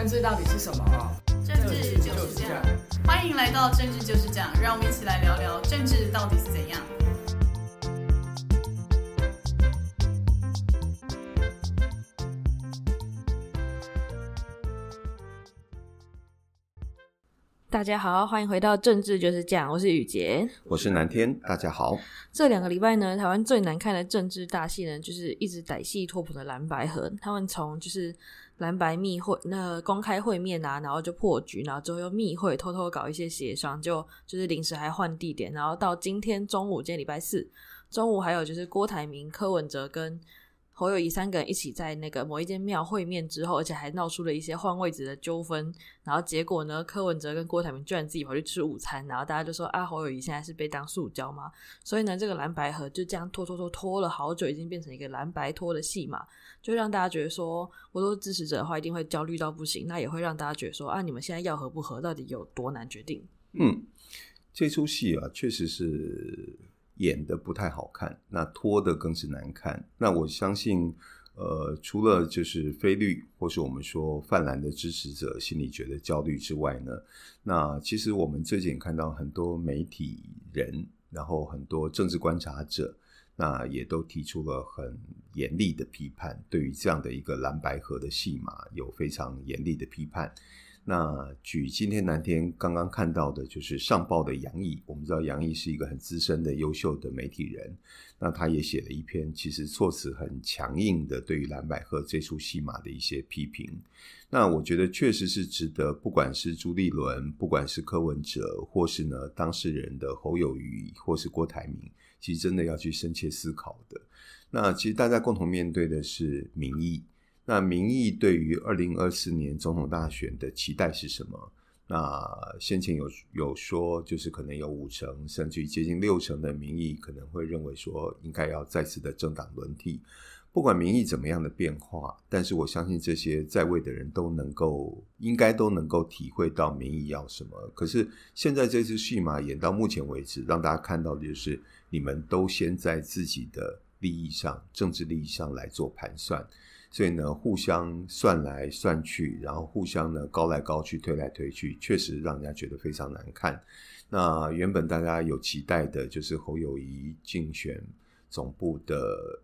政治到底是什么？政治就是这样。欢迎来到政治就是这样，让我们一起来聊聊政治到底是怎样。大家好，欢迎回到政治就是这样，我是雨洁，我是南天，大家好。这两个礼拜呢，台湾最难看的政治大戏呢，就是一直歹戏拖棚的蓝白合，他们从就是。蓝白密会，那公开会面啊，然后就破局，然后之后又密会，偷偷搞一些协商，就就是临时还换地点，然后到今天中午，今天礼拜四中午，还有就是郭台铭、柯文哲跟。侯友宜三个人一起在那个某一间庙会面之后，而且还闹出了一些换位置的纠纷。然后结果呢，柯文哲跟郭台铭居然自己跑去吃午餐，然后大家就说啊，侯友宜现在是被当塑胶吗？所以呢，这个蓝白合就这样拖拖拖拖了好久，已经变成一个蓝白拖的戏码，就让大家觉得说，我都是支持者的话，一定会焦虑到不行。那也会让大家觉得说啊，你们现在要合不合，到底有多难决定？嗯，这出戏啊，确实是。演的不太好看，那拖的更是难看。那我相信，呃，除了就是非绿或是我们说泛蓝的支持者心里觉得焦虑之外呢，那其实我们最近看到很多媒体人，然后很多政治观察者，那也都提出了很严厉的批判，对于这样的一个蓝白河的戏码有非常严厉的批判。那举今天南天刚刚看到的，就是上报的杨毅。我们知道杨毅是一个很资深的、优秀的媒体人。那他也写了一篇，其实措辞很强硬的，对于蓝百合这出戏码的一些批评。那我觉得确实是值得，不管是朱立伦，不管是柯文哲，或是呢当事人的侯友宜，或是郭台铭，其实真的要去深切思考的。那其实大家共同面对的是民意。那民意对于二零二四年总统大选的期待是什么？那先前有有说，就是可能有五成甚至接近六成的民意可能会认为说，应该要再次的政党轮替。不管民意怎么样的变化，但是我相信这些在位的人都能够，应该都能够体会到民意要什么。可是现在这次戏码演到目前为止，让大家看到的就是你们都先在自己的利益上、政治利益上来做盘算。所以呢，互相算来算去，然后互相呢高来高去，推来推去，确实让人家觉得非常难看。那原本大家有期待的，就是侯友谊竞选总部的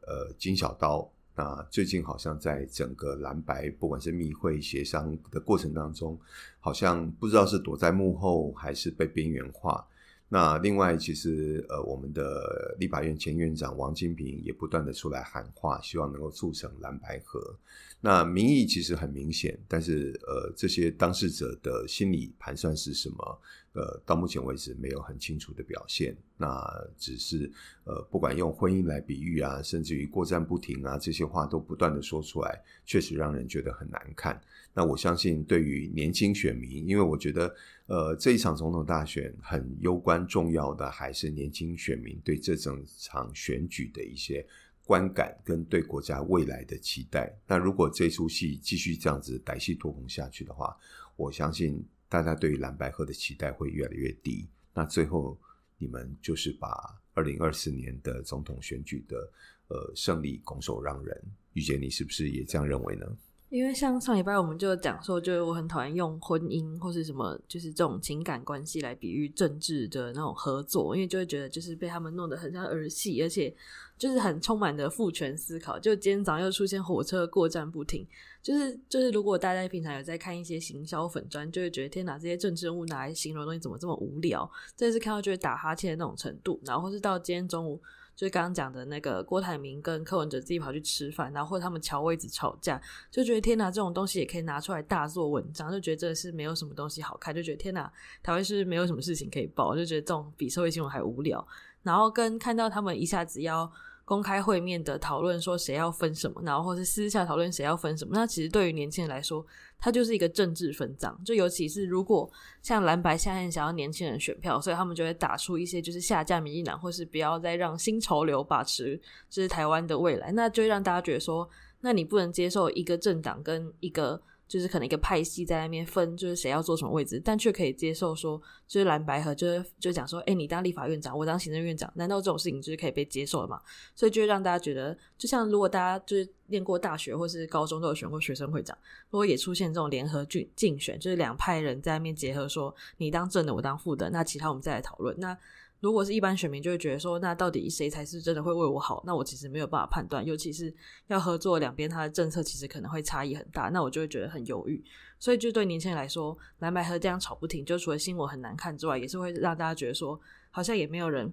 呃金小刀，那最近好像在整个蓝白不管是密会协商的过程当中，好像不知道是躲在幕后还是被边缘化。那另外，其实呃，我们的立法院前院长王金平也不断的出来喊话，希望能够促成蓝白合。那民意其实很明显，但是呃，这些当事者的心理盘算是什么？呃，到目前为止没有很清楚的表现。那只是呃，不管用婚姻来比喻啊，甚至于过站不停啊，这些话都不断的说出来，确实让人觉得很难看。那我相信，对于年轻选民，因为我觉得，呃，这一场总统大选很攸关重要的，还是年轻选民对这整场选举的一些观感跟对国家未来的期待。那如果这出戏继续这样子歹戏拖棚下去的话，我相信大家对于蓝白合的期待会越来越低。那最后，你们就是把二零二四年的总统选举的呃胜利拱手让人。玉姐，你是不是也这样认为呢？因为像上礼拜我们就讲说，就是我很讨厌用婚姻或是什么，就是这种情感关系来比喻政治的那种合作，因为就会觉得就是被他们弄得很像儿戏，而且就是很充满的父权思考。就今天早上又出现火车过站不停，就是就是如果大家平常有在看一些行销粉专，就会觉得天哪，这些政治人物拿来形容的东西怎么这么无聊？这次看到就会打哈欠的那种程度，然后是到今天中午。就是刚刚讲的那个郭台铭跟柯文哲自己跑去吃饭，然后或者他们乔位子吵架，就觉得天哪，这种东西也可以拿出来大做文章，就觉得这是没有什么东西好看，就觉得天哪，台湾是没有什么事情可以报，就觉得这种比社会新闻还无聊。然后跟看到他们一下子要公开会面的讨论说谁要分什么，然后或是私下讨论谁要分什么。那其实对于年轻人来说，它就是一个政治分赃。就尤其是如果像蓝白现在想要年轻人选票，所以他们就会打出一些就是下架民进党，或是不要再让新潮流把持就是台湾的未来，那就让大家觉得说，那你不能接受一个政党跟一个。就是可能一个派系在那边分，就是谁要做什么位置，但却可以接受说，就是蓝白合，就是就讲说，哎、你当立法院长，我当行政院长，难道这种事情就是可以被接受的吗？所以就会让大家觉得，就像如果大家就是念过大学或是高中都有选过学生会长，如果也出现这种联合竞竞选，就是两派人在那边结合，说你当正的，我当副的，那其他我们再来讨论。那如果是一般选民，就会觉得说，那到底谁才是真的会为我好？那我其实没有办法判断，尤其是要合作两边，他的政策其实可能会差异很大，那我就会觉得很犹豫。所以，就对年轻人来说，蓝白合这样吵不停，就除了新闻很难看之外，也是会让大家觉得说，好像也没有人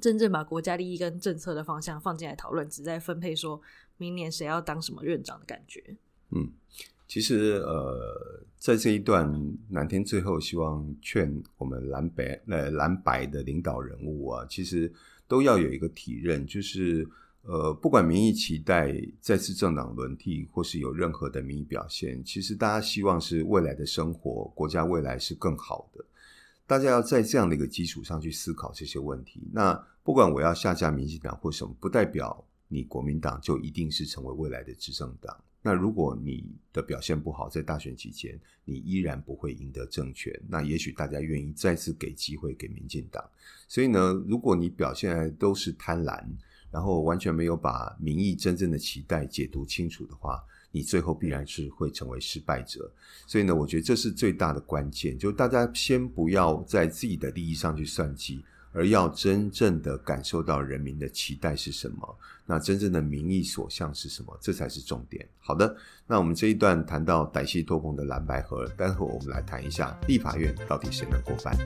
真正把国家利益跟政策的方向放进来讨论，只在分配说明年谁要当什么院长的感觉。嗯。其实，呃，在这一段，南天最后希望劝我们蓝白呃蓝白的领导人物啊，其实都要有一个体认，就是呃，不管民意期待再次政党轮替，或是有任何的民意表现，其实大家希望是未来的生活，国家未来是更好的。大家要在这样的一个基础上去思考这些问题。那不管我要下架民进党或什么，不代表你国民党就一定是成为未来的执政党。那如果你的表现不好，在大选期间，你依然不会赢得政权，那也许大家愿意再次给机会给民进党。所以呢，如果你表现都是贪婪，然后完全没有把民意真正的期待解读清楚的话，你最后必然是会成为失败者。所以呢，我觉得这是最大的关键，就大家先不要在自己的利益上去算计。而要真正的感受到人民的期待是什么，那真正的民意所向是什么，这才是重点。好的，那我们这一段谈到歹戏托棚的蓝白盒，待会我们来谈一下立法院到底谁能过半。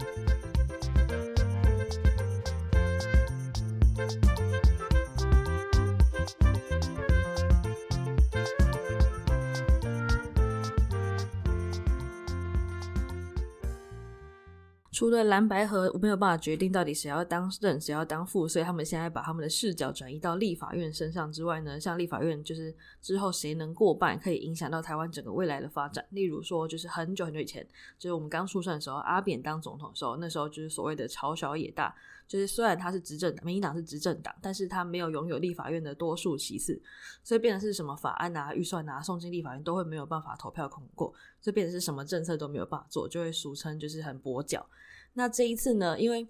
除了蓝白合没有办法决定到底谁要当正谁要当副，所以他们现在把他们的视角转移到立法院身上之外呢，像立法院就是之后谁能过半，可以影响到台湾整个未来的发展。例如说，就是很久很久以前，就是我们刚出生的时候，阿扁当总统的时候，那时候就是所谓的朝小野大，就是虽然他是执政党，民进党是执政党，但是他没有拥有立法院的多数席次，所以变成是什么法案啊、预算啊送进立法院都会没有办法投票通过，所以变成是什么政策都没有办法做，就会俗称就是很跛脚。那这一次呢，因为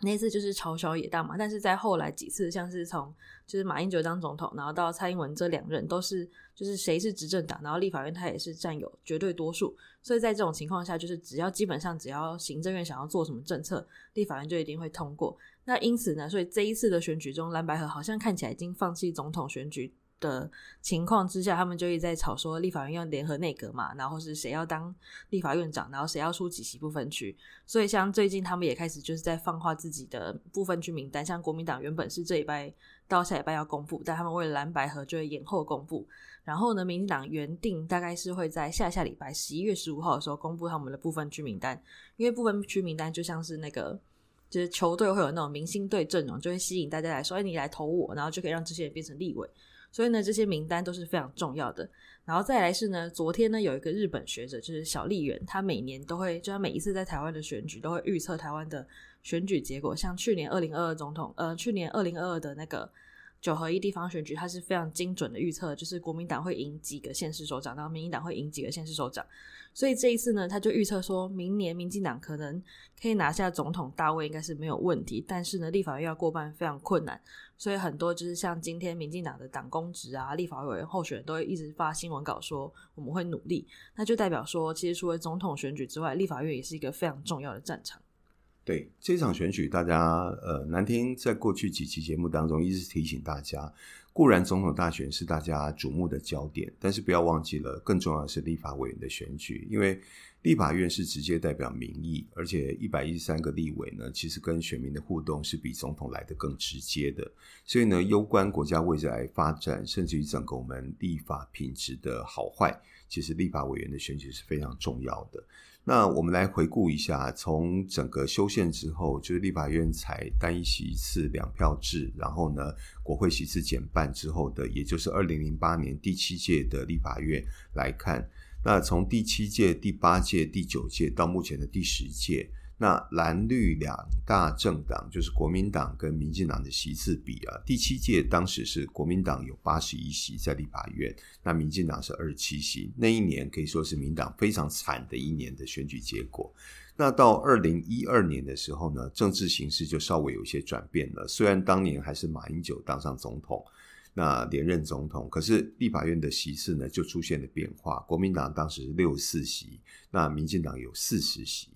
那次就是朝小野大嘛，但是在后来几次，像是从就是马英九当总统，然后到蔡英文这两任都是就是谁是执政党，然后立法院他也是占有绝对多数，所以在这种情况下，就是只要基本上只要行政院想要做什么政策，立法院就一定会通过。那因此呢，所以这一次的选举中，蓝白合好像看起来已经放弃总统选举。的情况之下，他们就一直在吵说立法院要联合内阁嘛，然后是谁要当立法院长，然后谁要出几席不分区。所以像最近他们也开始就是在放话自己的部分区名单，像国民党原本是这礼拜到下礼拜要公布，但他们为了蓝白合就会延后公布。然后呢，民进党原定大概是会在下下礼拜十一月十五号的时候公布他们的部分区名单，因为部分区名单就像是那个就是球队会有那种明星队阵容，就会吸引大家来说，哎，你来投我，然后就可以让这些人变成立委。所以呢，这些名单都是非常重要的。然后再来是呢，昨天呢有一个日本学者，就是小笠原，他每年都会，就他每一次在台湾的选举都会预测台湾的选举结果。像去年二零二二总统，呃，去年二零二二的那个九合一地方选举，他是非常精准的预测，就是国民党会赢几个县市首长，然后民进党会赢几个县市首长。所以这一次呢，他就预测说明年民进党可能可以拿下总统大位，应该是没有问题。但是呢，立法院要过半非常困难。所以很多就是像今天民进党的党公职啊、立法委员候选人都会一直发新闻稿说我们会努力，那就代表说，其实除了总统选举之外，立法院也是一个非常重要的战场。对，这场选举，大家呃，南天在过去几期节目当中一直提醒大家。固然总统大选是大家瞩目的焦点，但是不要忘记了，更重要的是立法委员的选举，因为立法院是直接代表民意，而且一百一十三个立委呢，其实跟选民的互动是比总统来得更直接的，所以呢，攸关国家未来发展，甚至于整个我们立法品质的好坏。其实立法委员的选举是非常重要的。那我们来回顾一下，从整个修宪之后，就是立法院采单一席次两票制，然后呢，国会席次减半之后的，也就是二零零八年第七届的立法院来看，那从第七届、第八届、第九届到目前的第十届。那蓝绿两大政党就是国民党跟民进党的席次比啊，第七届当时是国民党有八十一席在立法院，那民进党是二十七席。那一年可以说是民党非常惨的一年的选举结果。那到二零一二年的时候呢，政治形势就稍微有些转变了。虽然当年还是马英九当上总统，那连任总统，可是立法院的席次呢就出现了变化。国民党当时是六十四席，那民进党有四十席。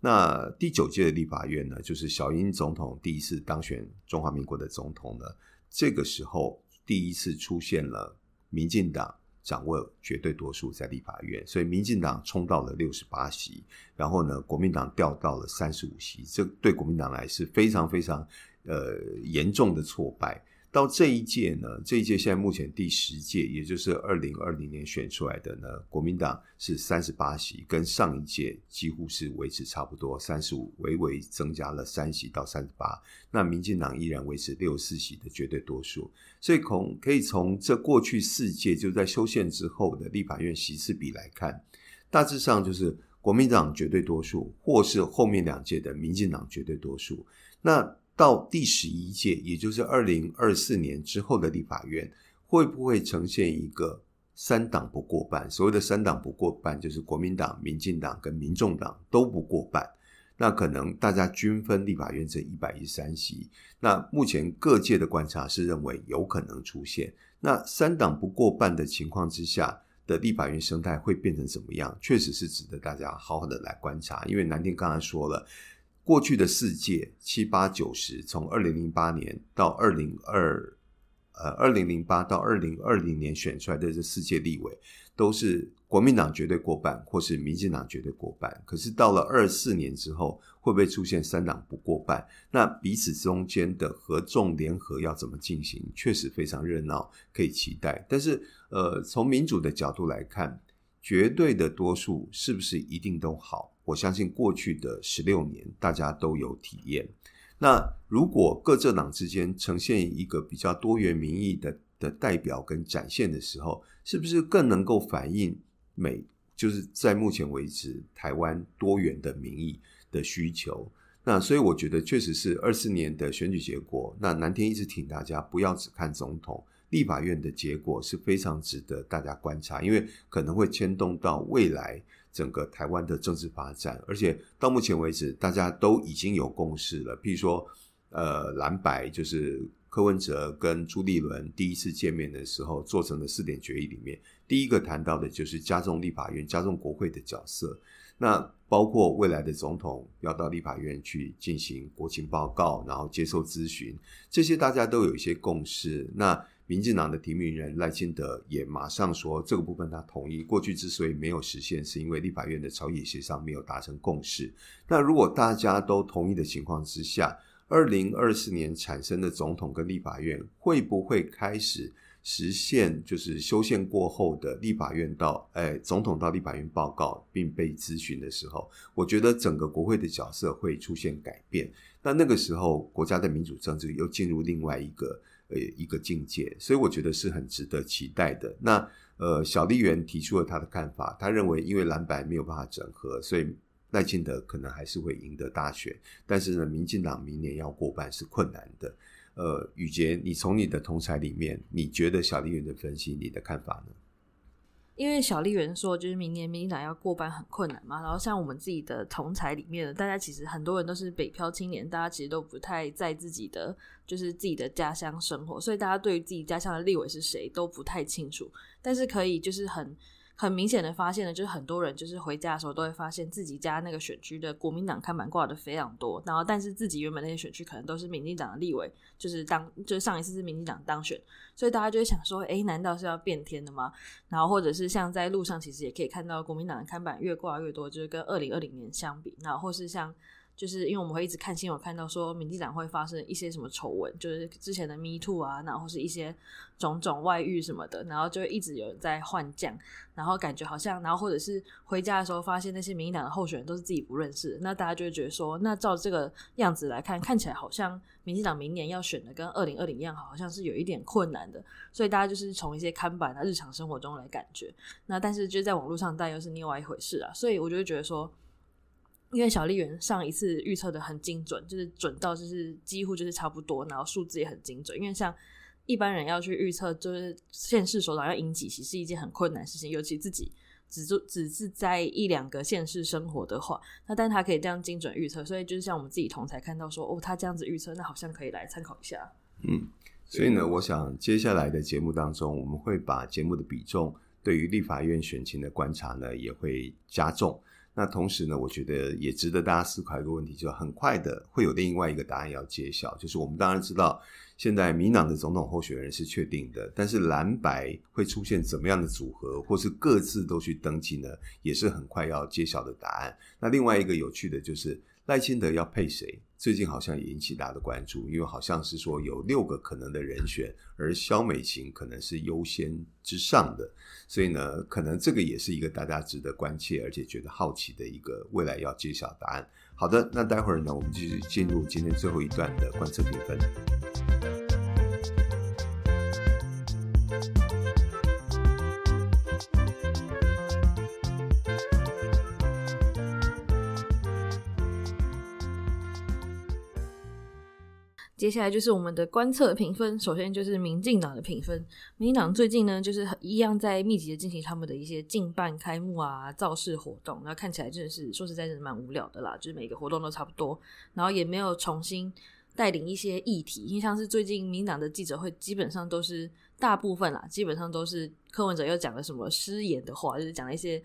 那第九届的立法院呢，就是小英总统第一次当选中华民国的总统呢，这个时候第一次出现了民进党掌握绝对多数在立法院，所以民进党冲到了六十八席，然后呢，国民党掉到了三十五席，这对国民党来是非常非常呃严重的挫败。到这一届呢，这一届现在目前第十届，也就是二零二零年选出来的呢，国民党是三十八席，跟上一届几乎是维持差不多，三十五，微微增加了三席到三十八。那民进党依然维持六十四席的绝对多数，所以从可以从这过去四届就在修宪之后的立法院席次比来看，大致上就是国民党绝对多数，或是后面两届的民进党绝对多数。那到第十一届，也就是二零二四年之后的立法院，会不会呈现一个三党不过半？所谓的三党不过半，就是国民党、民进党跟民众党都不过半。那可能大家均分立法院这一百一十三席。那目前各界的观察是认为有可能出现。那三党不过半的情况之下的立法院生态会变成怎么样？确实是值得大家好好的来观察。因为南天刚才说了。过去的世界七八九十，从二零零八年到二零二，呃，二零零八到二零二零年选出来的这四届立委，都是国民党绝对过半，或是民进党绝对过半。可是到了二四年之后，会不会出现三党不过半？那彼此中间的合纵联合要怎么进行？确实非常热闹，可以期待。但是，呃，从民主的角度来看，绝对的多数是不是一定都好？我相信过去的十六年，大家都有体验。那如果各政党之间呈现一个比较多元民意的的代表跟展现的时候，是不是更能够反映美？就是在目前为止，台湾多元的民意的需求。那所以我觉得，确实是二四年的选举结果。那南天一直挺大家不要只看总统，立法院的结果是非常值得大家观察，因为可能会牵动到未来。整个台湾的政治发展，而且到目前为止，大家都已经有共识了。譬如说，呃，蓝白就是柯文哲跟朱立伦第一次见面的时候做成的四点决议里面，第一个谈到的就是加重立法院、加重国会的角色。那包括未来的总统要到立法院去进行国情报告，然后接受咨询，这些大家都有一些共识。那民进党的提名人赖清德也马上说，这个部分他同意。过去之所以没有实现，是因为立法院的朝野协商没有达成共识。那如果大家都同意的情况之下，二零二四年产生的总统跟立法院会不会开始实现，就是修宪过后的立法院到，哎，总统到立法院报告并被咨询的时候，我觉得整个国会的角色会出现改变。那那个时候，国家的民主政治又进入另外一个。呃，一个境界，所以我觉得是很值得期待的。那呃，小笠原提出了他的看法，他认为因为蓝白没有办法整合，所以赖清德可能还是会赢得大选。但是呢，民进党明年要过半是困难的。呃，宇杰，你从你的同才里面，你觉得小笠原的分析，你的看法呢？因为小笠原说，就是明年民进党要过半很困难嘛。然后像我们自己的同侪里面，大家其实很多人都是北漂青年，大家其实都不太在自己的就是自己的家乡生活，所以大家对于自己家乡的立委是谁都不太清楚。但是可以就是很。很明显的发现呢，就是很多人就是回家的时候都会发现自己家那个选区的国民党看板挂的非常多，然后但是自己原本那些选区可能都是民进党的立委，就是当就是上一次是民进党当选，所以大家就会想说，诶，难道是要变天的吗？然后或者是像在路上其实也可以看到国民党的看板越挂越多，就是跟二零二零年相比，然后或是像。就是因为我们会一直看新闻，看到说民进党会发生一些什么丑闻，就是之前的 Me Too 啊，然后是一些种种外遇什么的，然后就一直有人在换将，然后感觉好像，然后或者是回家的时候发现那些民进党的候选人都是自己不认识，那大家就会觉得说，那照这个样子来看，看起来好像民进党明年要选的跟二零二零一样，好像是有一点困难的，所以大家就是从一些看板啊、日常生活中来感觉，那但是就在网络上，但又是另外一回事啊，所以我就会觉得说。因为小笠原上一次预测的很精准，就是准到就是几乎就是差不多，然后数字也很精准。因为像一般人要去预测，就是现市首长要赢几席是一件很困难的事情，尤其自己只做只是在一两个县市生活的话，那但他可以这样精准预测，所以就是像我们自己同才看到说，哦，他这样子预测，那好像可以来参考一下。嗯，所以呢，我想接下来的节目当中，我们会把节目的比重对于立法院选情的观察呢，也会加重。那同时呢，我觉得也值得大家思考一个问题，就很快的会有另外一个答案要揭晓。就是我们当然知道，现在民党的总统候选人是确定的，但是蓝白会出现怎么样的组合，或是各自都去登记呢，也是很快要揭晓的答案。那另外一个有趣的就是赖清德要配谁？最近好像也引起大家的关注，因为好像是说有六个可能的人选，而肖美琴可能是优先之上的，所以呢，可能这个也是一个大家值得关切而且觉得好奇的一个未来要揭晓答案。好的，那待会儿呢，我们继续进入今天最后一段的观测评分。接下来就是我们的观测评分，首先就是民进党的评分。民进党最近呢，就是一样在密集的进行他们的一些竞办开幕啊、造势活动，那看起来真的是说实在，真的蛮无聊的啦。就是每个活动都差不多，然后也没有重新带领一些议题，因为像是最近民党的记者会，基本上都是大部分啦，基本上都是柯文哲又讲了什么失言的话，就是讲了一些。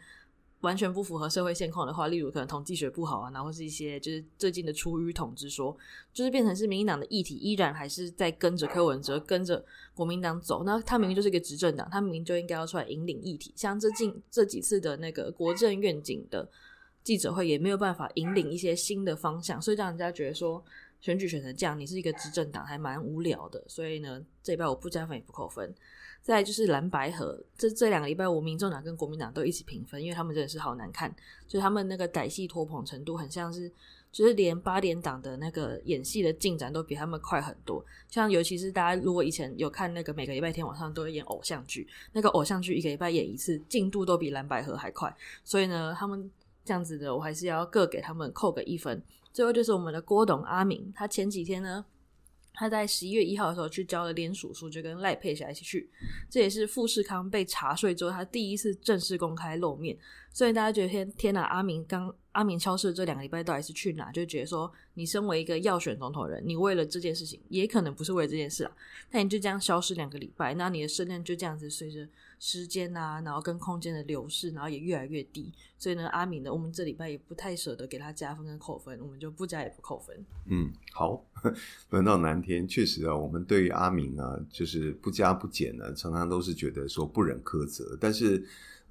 完全不符合社会现况的话，例如可能统计学不好啊，然后是一些就是最近的出淤统之说，就是变成是民进党的议题依然还是在跟着柯文哲，跟着国民党走。那他明明就是一个执政党，他明明就应该要出来引领议题。像这近这几次的那个国政愿景的记者会，也没有办法引领一些新的方向，所以让人家觉得说选举选成这样，你是一个执政党，还蛮无聊的。所以呢，这一拜我不加分也不扣分。再就是蓝白合，这这两个礼拜，我民众党跟国民党都一起评分，因为他们真的是好难看，就是他们那个歹戏拖棚程度很像是，就是连八点档的那个演戏的进展都比他们快很多。像尤其是大家如果以前有看那个每个礼拜天晚上都会演偶像剧，那个偶像剧一个礼拜演一次，进度都比蓝白合还快。所以呢，他们这样子的，我还是要各给他们扣个一分。最后就是我们的郭董阿明，他前几天呢。他在十一月一号的时候去交了联署书，就跟赖佩霞一起去。这也是富士康被查税之后，他第一次正式公开露面。所以大家觉得天天哪，阿明刚阿明消失这两个礼拜到底是去哪？就觉得说，你身为一个要选总统人，你为了这件事情，也可能不是为了这件事啊，但你就这样消失两个礼拜，那你的声量就这样子随着时间啊，然后跟空间的流逝，然后也越来越低。所以呢，阿明呢，我们这礼拜也不太舍得给他加分跟扣分，我们就不加也不扣分。嗯，好，轮到南天，确实啊，我们对于阿明啊，就是不加不减呢，常常都是觉得说不忍苛责。但是，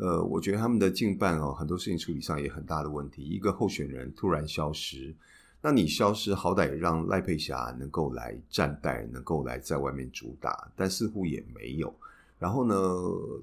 呃，我觉得他们的竞办哦，很多事情处理上也很大的问题。一个候选人突然消失，那你消失，好歹让赖佩霞能够来站代，能够来在外面主打，但似乎也没有。然后呢，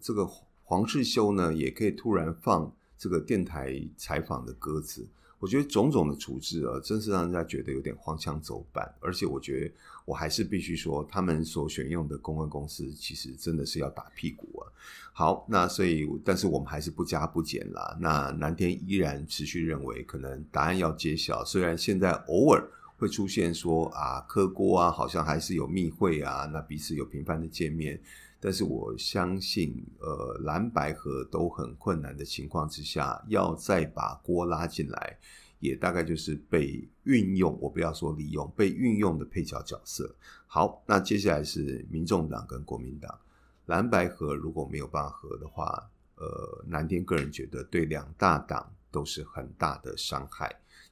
这个黄世修呢，也可以突然放这个电台采访的鸽子。我觉得种种的处置啊，真是让人家觉得有点荒腔走板。而且我觉得，我还是必须说，他们所选用的公关公司，其实真的是要打屁股啊。好，那所以，但是我们还是不加不减啦。那南天依然持续认为，可能答案要揭晓。虽然现在偶尔会出现说啊，柯郭啊，好像还是有密会啊，那彼此有频繁的见面。但是我相信，呃，蓝白合都很困难的情况之下，要再把锅拉进来，也大概就是被运用，我不要说利用，被运用的配角角色。好，那接下来是民众党跟国民党，蓝白合如果没有办法合的话，呃，南天个人觉得对两大党都是很大的伤害。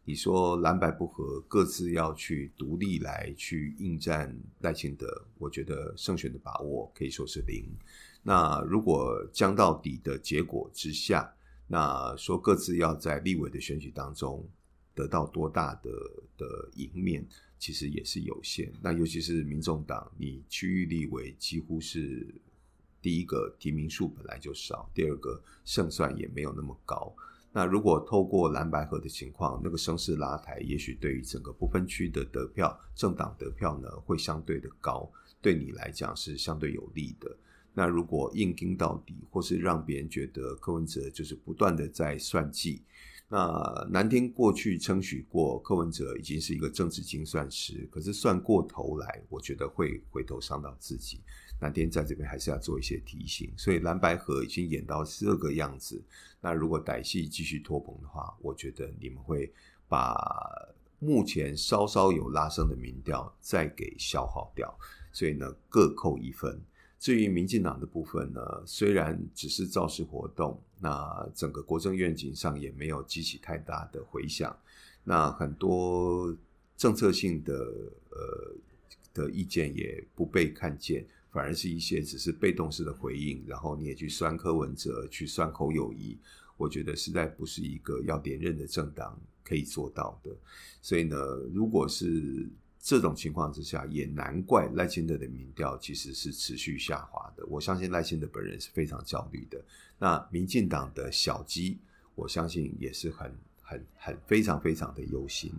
你说蓝白不合，各自要去独立来去应战赖清德，我觉得胜选的把握可以说是零。那如果将到底的结果之下，那说各自要在立委的选举当中得到多大的的赢面，其实也是有限。那尤其是民众党，你区域立委几乎是第一个提名数本来就少，第二个胜算也没有那么高。那如果透过蓝白河的情况，那个声势拉抬，也许对于整个不分区的得票，政党得票呢，会相对的高，对你来讲是相对有利的。那如果硬盯到底，或是让别人觉得柯文哲就是不断的在算计，那南天过去称许过柯文哲已经是一个政治精算师，可是算过头来，我觉得会回头伤到自己。南天在这边还是要做一些提醒，所以蓝白河已经演到这个样子。那如果歹戏继续拖棚的话，我觉得你们会把目前稍稍有拉升的民调再给消耗掉。所以呢，各扣一分。至于民进党的部分呢，虽然只是造势活动，那整个国政愿景上也没有激起太大的回响。那很多政策性的呃的意见也不被看见。反而是一些只是被动式的回应，然后你也去酸柯文哲，去酸侯友谊，我觉得实在不是一个要连任的政党可以做到的。所以呢，如果是这种情况之下，也难怪赖清德的民调其实是持续下滑的。我相信赖清德本人是非常焦虑的。那民进党的小鸡，我相信也是很、很、很非常、非常的忧心。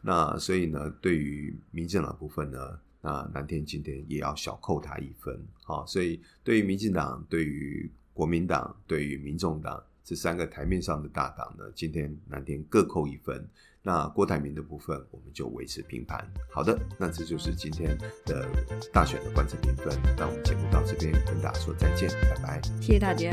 那所以呢，对于民进党部分呢，那南天今天也要小扣他一分，好，所以对于民进党、对于国民党、对于民众党这三个台面上的大党呢，今天南天各扣一分。那郭台铭的部分，我们就维持平盘。好的，那这就是今天的大选的观测评分。那我们节目到这边跟大家说再见，拜拜，谢谢大家。